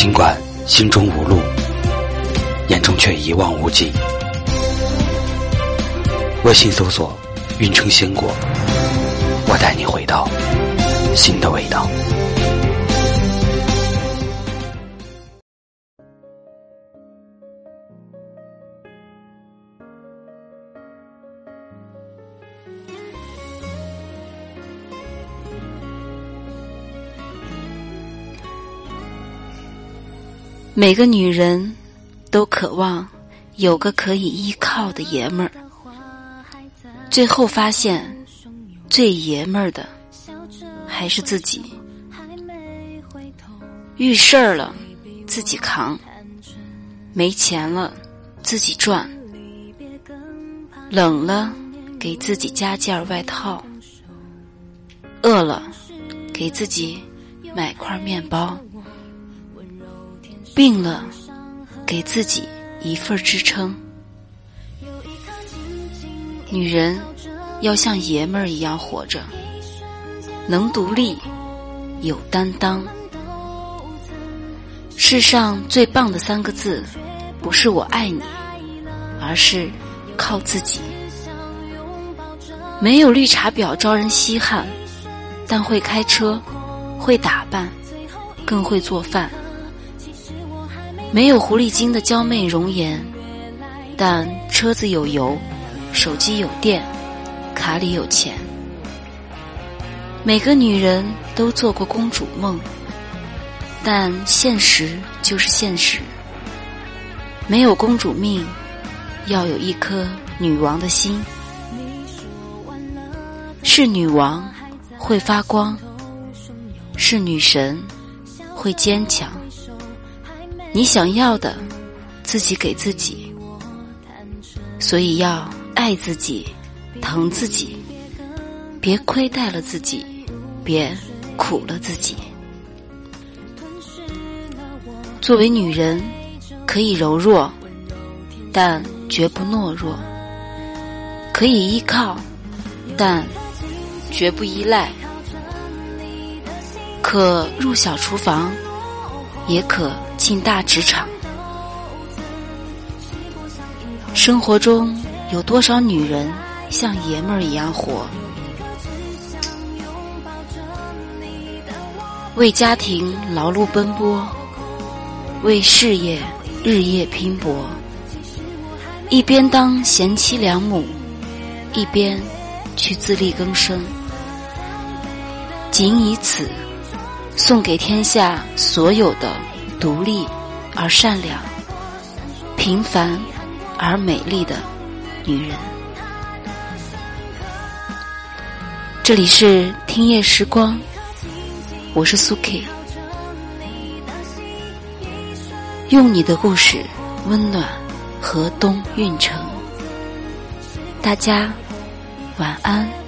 尽管心中无路，眼中却一望无际。微信搜索“运城鲜果”，我带你回到新的味道。每个女人都渴望有个可以依靠的爷们儿，最后发现最爷们儿的还是自己。遇事儿了自己扛，没钱了自己赚，冷了给自己加件外套，饿了给自己买块面包。病了，给自己一份支撑。女人要像爷们儿一样活着，能独立，有担当。世上最棒的三个字，不是我爱你，而是靠自己。没有绿茶婊招人稀罕，但会开车，会打扮，更会做饭。没有狐狸精的娇媚容颜，但车子有油，手机有电，卡里有钱。每个女人都做过公主梦，但现实就是现实。没有公主命，要有一颗女王的心。是女王会发光，是女神会坚强。你想要的，自己给自己，所以要爱自己，疼自己，别亏待了自己，别苦了自己。作为女人，可以柔弱，但绝不懦弱；可以依靠，但绝不依赖；可入小厨房，也可。进大职场，生活中有多少女人像爷们儿一样活？为家庭劳碌奔波，为事业日夜拼搏，一边当贤妻良母，一边去自力更生。仅以此，送给天下所有的。独立而善良、平凡而美丽的女人。这里是听夜时光，我是苏 K，用你的故事温暖河东运城。大家晚安。